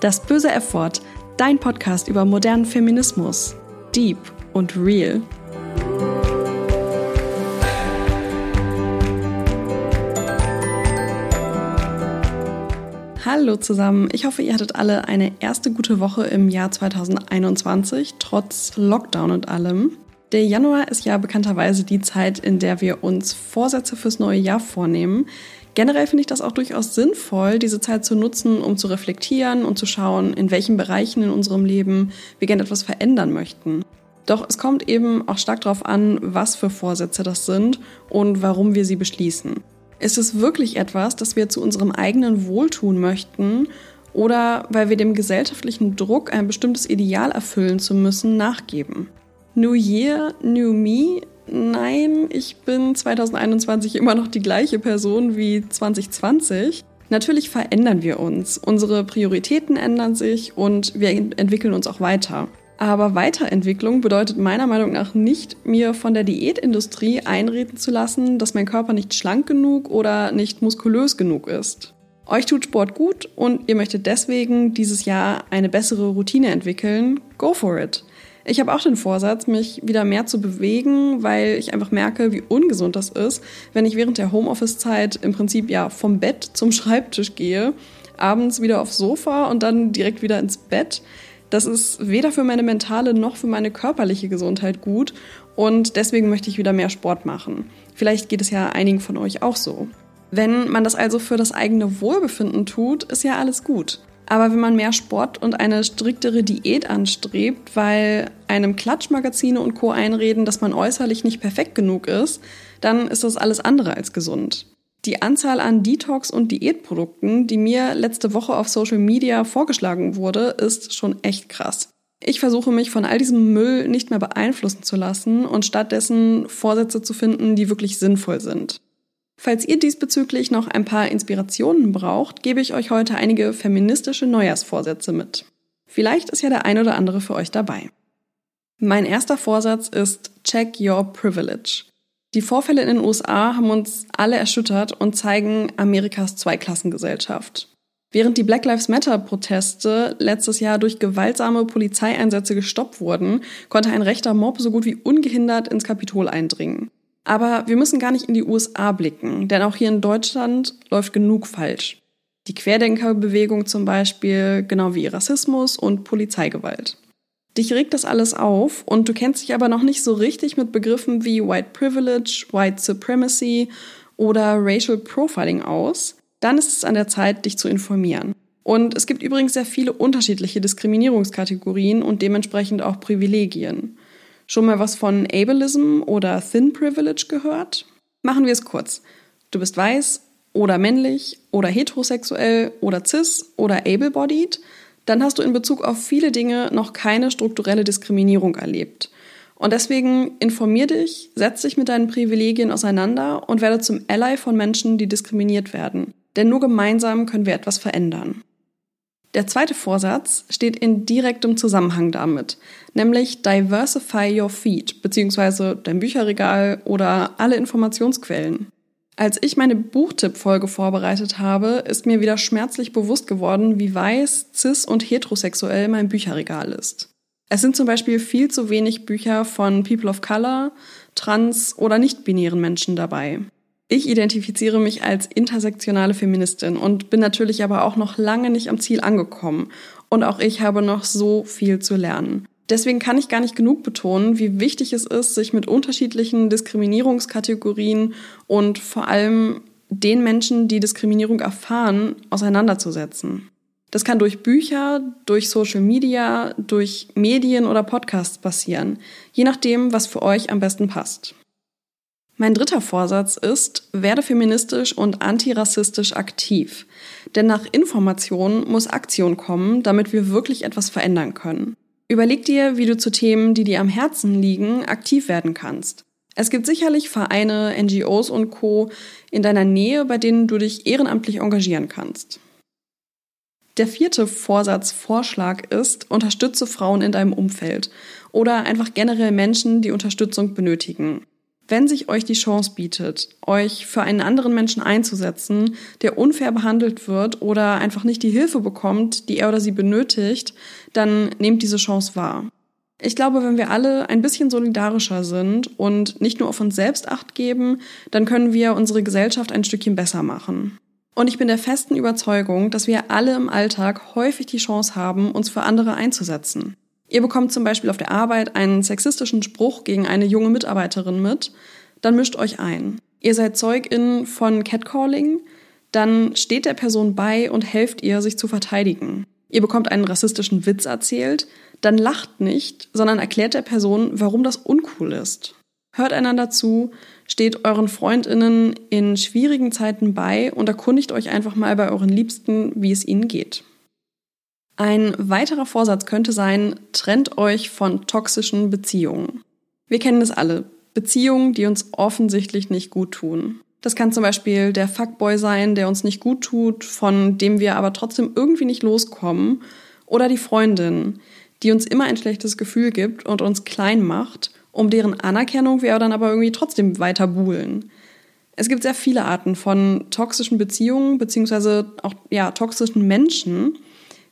Das böse F-Wort, dein Podcast über modernen Feminismus. Deep und real. Hallo zusammen. Ich hoffe, ihr hattet alle eine erste gute Woche im Jahr 2021, trotz Lockdown und allem. Der Januar ist ja bekannterweise die Zeit, in der wir uns Vorsätze fürs neue Jahr vornehmen. Generell finde ich das auch durchaus sinnvoll, diese Zeit zu nutzen, um zu reflektieren und zu schauen, in welchen Bereichen in unserem Leben wir gerne etwas verändern möchten. Doch es kommt eben auch stark darauf an, was für Vorsätze das sind und warum wir sie beschließen. Ist es wirklich etwas, das wir zu unserem eigenen Wohltun möchten oder weil wir dem gesellschaftlichen Druck, ein bestimmtes Ideal erfüllen zu müssen, nachgeben? New Year, New Me nein, ich bin 2021 immer noch die gleiche Person wie 2020. Natürlich verändern wir uns, unsere Prioritäten ändern sich und wir entwickeln uns auch weiter. Aber Weiterentwicklung bedeutet meiner Meinung nach nicht, mir von der Diätindustrie einreden zu lassen, dass mein Körper nicht schlank genug oder nicht muskulös genug ist. Euch tut Sport gut und ihr möchtet deswegen dieses Jahr eine bessere Routine entwickeln. Go for it! Ich habe auch den Vorsatz, mich wieder mehr zu bewegen, weil ich einfach merke, wie ungesund das ist, wenn ich während der Homeoffice-Zeit im Prinzip ja vom Bett zum Schreibtisch gehe, abends wieder aufs Sofa und dann direkt wieder ins Bett. Das ist weder für meine mentale noch für meine körperliche Gesundheit gut und deswegen möchte ich wieder mehr Sport machen. Vielleicht geht es ja einigen von euch auch so. Wenn man das also für das eigene Wohlbefinden tut, ist ja alles gut. Aber wenn man mehr Sport und eine striktere Diät anstrebt, weil einem Klatschmagazine und Co. einreden, dass man äußerlich nicht perfekt genug ist, dann ist das alles andere als gesund. Die Anzahl an Detox- und Diätprodukten, die mir letzte Woche auf Social Media vorgeschlagen wurde, ist schon echt krass. Ich versuche mich von all diesem Müll nicht mehr beeinflussen zu lassen und stattdessen Vorsätze zu finden, die wirklich sinnvoll sind. Falls ihr diesbezüglich noch ein paar Inspirationen braucht, gebe ich euch heute einige feministische Neujahrsvorsätze mit. Vielleicht ist ja der ein oder andere für euch dabei. Mein erster Vorsatz ist Check Your Privilege. Die Vorfälle in den USA haben uns alle erschüttert und zeigen Amerikas Zweiklassengesellschaft. Während die Black Lives Matter Proteste letztes Jahr durch gewaltsame Polizeieinsätze gestoppt wurden, konnte ein rechter Mob so gut wie ungehindert ins Kapitol eindringen. Aber wir müssen gar nicht in die USA blicken, denn auch hier in Deutschland läuft genug falsch. Die Querdenkerbewegung zum Beispiel, genau wie Rassismus und Polizeigewalt. Dich regt das alles auf und du kennst dich aber noch nicht so richtig mit Begriffen wie White Privilege, White Supremacy oder Racial Profiling aus, dann ist es an der Zeit, dich zu informieren. Und es gibt übrigens sehr viele unterschiedliche Diskriminierungskategorien und dementsprechend auch Privilegien. Schon mal was von Ableism oder Thin Privilege gehört? Machen wir es kurz. Du bist weiß oder männlich oder heterosexuell oder cis oder able-bodied, dann hast du in Bezug auf viele Dinge noch keine strukturelle Diskriminierung erlebt. Und deswegen informier dich, setz dich mit deinen Privilegien auseinander und werde zum Ally von Menschen, die diskriminiert werden. Denn nur gemeinsam können wir etwas verändern. Der zweite Vorsatz steht in direktem Zusammenhang damit, nämlich Diversify Your Feed bzw. dein Bücherregal oder alle Informationsquellen. Als ich meine Buchtipp-Folge vorbereitet habe, ist mir wieder schmerzlich bewusst geworden, wie weiß, cis und heterosexuell mein Bücherregal ist. Es sind zum Beispiel viel zu wenig Bücher von People of Color, trans- oder nicht-binären Menschen dabei. Ich identifiziere mich als intersektionale Feministin und bin natürlich aber auch noch lange nicht am Ziel angekommen. Und auch ich habe noch so viel zu lernen. Deswegen kann ich gar nicht genug betonen, wie wichtig es ist, sich mit unterschiedlichen Diskriminierungskategorien und vor allem den Menschen, die Diskriminierung erfahren, auseinanderzusetzen. Das kann durch Bücher, durch Social Media, durch Medien oder Podcasts passieren, je nachdem, was für euch am besten passt. Mein dritter Vorsatz ist, werde feministisch und antirassistisch aktiv. Denn nach Information muss Aktion kommen, damit wir wirklich etwas verändern können. Überleg dir, wie du zu Themen, die dir am Herzen liegen, aktiv werden kannst. Es gibt sicherlich Vereine, NGOs und Co. in deiner Nähe, bei denen du dich ehrenamtlich engagieren kannst. Der vierte Vorsatzvorschlag ist, unterstütze Frauen in deinem Umfeld oder einfach generell Menschen, die Unterstützung benötigen. Wenn sich euch die Chance bietet, euch für einen anderen Menschen einzusetzen, der unfair behandelt wird oder einfach nicht die Hilfe bekommt, die er oder sie benötigt, dann nehmt diese Chance wahr. Ich glaube, wenn wir alle ein bisschen solidarischer sind und nicht nur auf uns selbst acht geben, dann können wir unsere Gesellschaft ein Stückchen besser machen. Und ich bin der festen Überzeugung, dass wir alle im Alltag häufig die Chance haben, uns für andere einzusetzen. Ihr bekommt zum Beispiel auf der Arbeit einen sexistischen Spruch gegen eine junge Mitarbeiterin mit, dann mischt euch ein. Ihr seid Zeugin von Catcalling, dann steht der Person bei und helft ihr, sich zu verteidigen. Ihr bekommt einen rassistischen Witz erzählt, dann lacht nicht, sondern erklärt der Person, warum das uncool ist. Hört einander zu, steht euren Freundinnen in schwierigen Zeiten bei und erkundigt euch einfach mal bei euren Liebsten, wie es ihnen geht. Ein weiterer Vorsatz könnte sein, trennt euch von toxischen Beziehungen. Wir kennen es alle. Beziehungen, die uns offensichtlich nicht gut tun. Das kann zum Beispiel der Fuckboy sein, der uns nicht gut tut, von dem wir aber trotzdem irgendwie nicht loskommen. Oder die Freundin, die uns immer ein schlechtes Gefühl gibt und uns klein macht, um deren Anerkennung wir dann aber irgendwie trotzdem weiter buhlen. Es gibt sehr viele Arten von toxischen Beziehungen beziehungsweise auch ja, toxischen Menschen.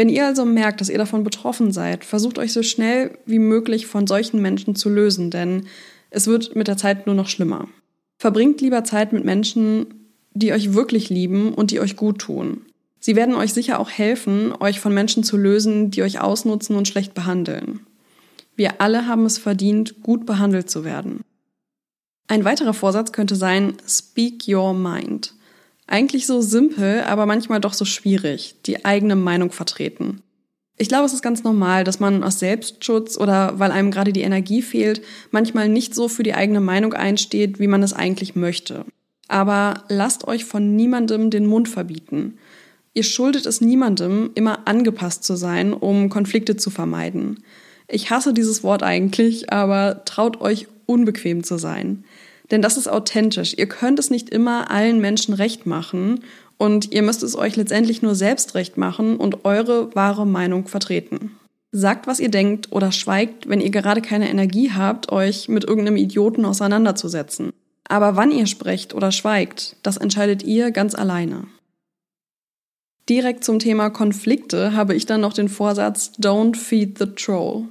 Wenn ihr also merkt, dass ihr davon betroffen seid, versucht euch so schnell wie möglich von solchen Menschen zu lösen, denn es wird mit der Zeit nur noch schlimmer. Verbringt lieber Zeit mit Menschen, die euch wirklich lieben und die euch gut tun. Sie werden euch sicher auch helfen, euch von Menschen zu lösen, die euch ausnutzen und schlecht behandeln. Wir alle haben es verdient, gut behandelt zu werden. Ein weiterer Vorsatz könnte sein, Speak Your Mind. Eigentlich so simpel, aber manchmal doch so schwierig, die eigene Meinung vertreten. Ich glaube, es ist ganz normal, dass man aus Selbstschutz oder weil einem gerade die Energie fehlt, manchmal nicht so für die eigene Meinung einsteht, wie man es eigentlich möchte. Aber lasst euch von niemandem den Mund verbieten. Ihr schuldet es niemandem, immer angepasst zu sein, um Konflikte zu vermeiden. Ich hasse dieses Wort eigentlich, aber traut euch unbequem zu sein. Denn das ist authentisch. Ihr könnt es nicht immer allen Menschen recht machen und ihr müsst es euch letztendlich nur selbst recht machen und eure wahre Meinung vertreten. Sagt, was ihr denkt oder schweigt, wenn ihr gerade keine Energie habt, euch mit irgendeinem Idioten auseinanderzusetzen. Aber wann ihr sprecht oder schweigt, das entscheidet ihr ganz alleine. Direkt zum Thema Konflikte habe ich dann noch den Vorsatz Don't feed the troll.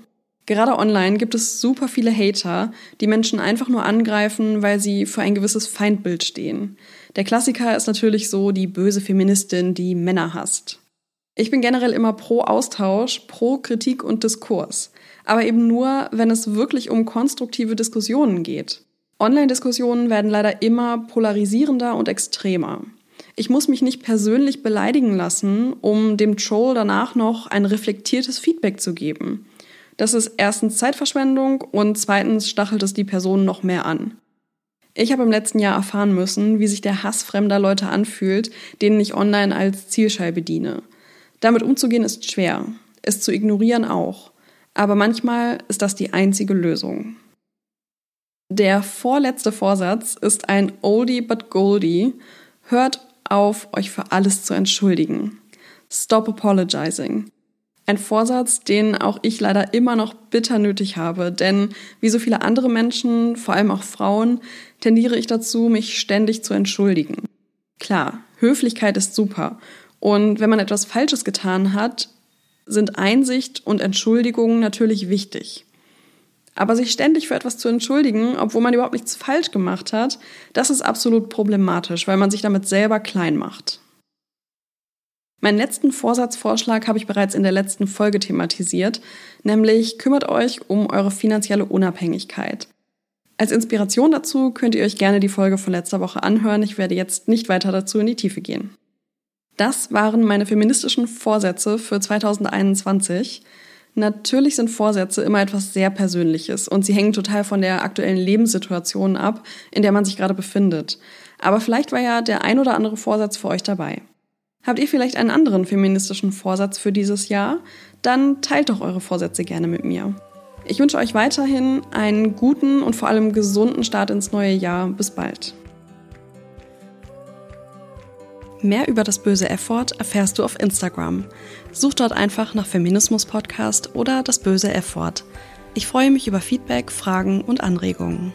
Gerade online gibt es super viele Hater, die Menschen einfach nur angreifen, weil sie für ein gewisses Feindbild stehen. Der Klassiker ist natürlich so die böse Feministin, die Männer hasst. Ich bin generell immer pro Austausch, pro Kritik und Diskurs. Aber eben nur, wenn es wirklich um konstruktive Diskussionen geht. Online-Diskussionen werden leider immer polarisierender und extremer. Ich muss mich nicht persönlich beleidigen lassen, um dem Troll danach noch ein reflektiertes Feedback zu geben. Das ist erstens Zeitverschwendung und zweitens stachelt es die Person noch mehr an. Ich habe im letzten Jahr erfahren müssen, wie sich der Hass fremder Leute anfühlt, denen ich online als Zielscheibe diene. Damit umzugehen ist schwer, es zu ignorieren auch, aber manchmal ist das die einzige Lösung. Der vorletzte Vorsatz ist ein Oldie but Goldie. Hört auf, euch für alles zu entschuldigen. Stop apologizing. Ein Vorsatz, den auch ich leider immer noch bitter nötig habe, denn wie so viele andere Menschen, vor allem auch Frauen, tendiere ich dazu, mich ständig zu entschuldigen. Klar, Höflichkeit ist super. Und wenn man etwas Falsches getan hat, sind Einsicht und Entschuldigung natürlich wichtig. Aber sich ständig für etwas zu entschuldigen, obwohl man überhaupt nichts falsch gemacht hat, das ist absolut problematisch, weil man sich damit selber klein macht. Meinen letzten Vorsatzvorschlag habe ich bereits in der letzten Folge thematisiert, nämlich kümmert euch um eure finanzielle Unabhängigkeit. Als Inspiration dazu könnt ihr euch gerne die Folge von letzter Woche anhören. Ich werde jetzt nicht weiter dazu in die Tiefe gehen. Das waren meine feministischen Vorsätze für 2021. Natürlich sind Vorsätze immer etwas sehr Persönliches und sie hängen total von der aktuellen Lebenssituation ab, in der man sich gerade befindet. Aber vielleicht war ja der ein oder andere Vorsatz für euch dabei. Habt ihr vielleicht einen anderen feministischen Vorsatz für dieses Jahr? Dann teilt doch eure Vorsätze gerne mit mir. Ich wünsche euch weiterhin einen guten und vor allem gesunden Start ins neue Jahr. Bis bald. Mehr über das böse F-Wort erfährst du auf Instagram. Such dort einfach nach Feminismus Podcast oder das böse F-Wort. Ich freue mich über Feedback, Fragen und Anregungen.